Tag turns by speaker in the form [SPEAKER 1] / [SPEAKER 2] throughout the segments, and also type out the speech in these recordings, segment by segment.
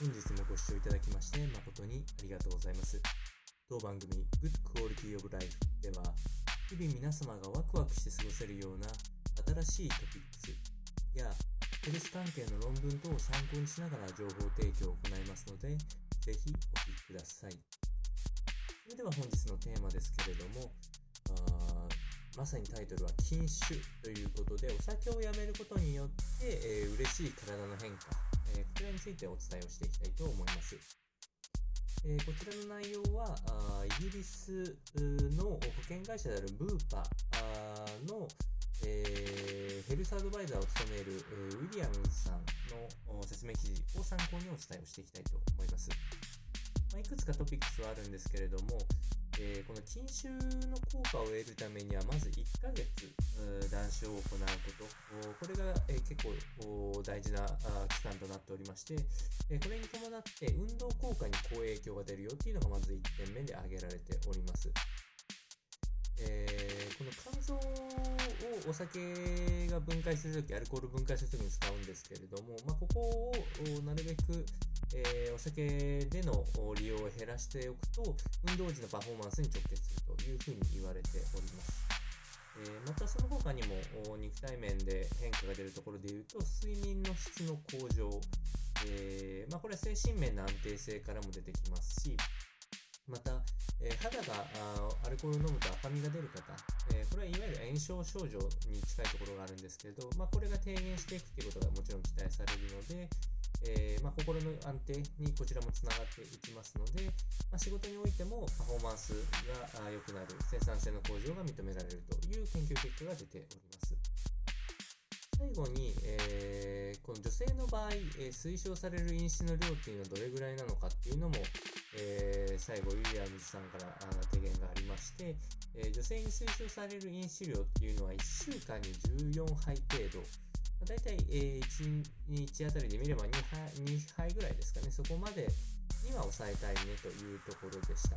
[SPEAKER 1] 本日もご視聴いただきまして誠にありがとうございます。当番組 Good Quality of Life では日々皆様がワクワクして過ごせるような新しいトピックスやヘルス関係の論文等を参考にしながら情報提供を行いますのでぜひお聞きください。それでは本日のテーマですけれどもあまさにタイトルは禁酒ということでお酒をやめることによって、えー、嬉しい体の変化えこちらについてお伝えをしていきたいと思います。えこちらの内容はあイギリスの保険会社であるブーパの、えー、ヘルスアドバイザーを務めるウィリアムズさんの説明記事を参考にお伝えをしていきたいと思います。ま、いくつかトピックスはあるんですけれども、えー、この禁酒の効果を得るためには、まず1ヶ月、断酒を行うこと、これが、えー、結構大事な期間となっておりまして、え、これに伴って運動効果に好影響が出るよっていうのがまず1点目で挙げられております。えー、この肝臓をお酒が分解するとき、アルコール分解するときに使うんですけれども、まあ、ここをなるべくえー、お酒での利用を減らしておくと、運動時のパフォーマンスに直結するというふうに言われております。え、またその他にも肉体面で変化が出るところでいうと、睡眠の質の向上、えー、まあ、これは精神面の安定性からも出てきますし、また、えー、肌がアルコールを飲むと赤みが出る方、えー、これはいわゆる炎症症状に近いところがあるんですけれど、まあ、これが低減していくということがもちろん期待されるので、えー、まあ、心の安定にこちらもつながっていきますので、まあ、仕事においてもパフォーマンスが良くなる、生産性の向上が認められるという研究結果が出ております。最後に、えー、この女性の場合、えー、推奨される飲酒の量っていうのはどれぐらいなのかっていうのも、えー、最後、ウィリアムズさんから提言がありまして、え女性に推奨される飲酒量っていうのは1週間に14杯程度、大体、えー、1日あたりで見れば 2, 杯2杯ぐらいですかね、そこまでには抑えたいねというところでした。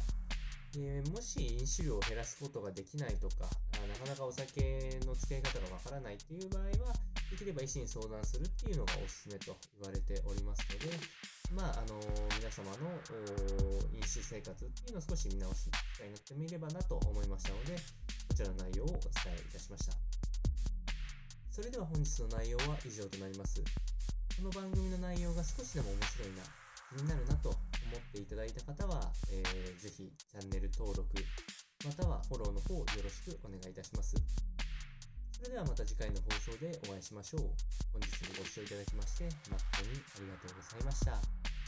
[SPEAKER 1] えー、もし飲酒量を減らすことができないとか、なかなかお酒の付き合い方がわからないっていう場合は、できれば医師に相談するっていうのがおすすめと言われておりますので、まあ、あの、皆様の飲酒生活っていうのを少し見直す機会になってみればなと思いましたので、こちらの内容をお伝えいたしました。それでは本日の内容は以上となります。この番組の内容が少しでも面白いな、気になるなと思っていただいた方は、えー、ぜひチャンネル登録、またはフォローの方よろしくお願いいたします。それではまた次回の放送でお会いしましょう。本日もご視聴いただきまして誠にありがとうございました。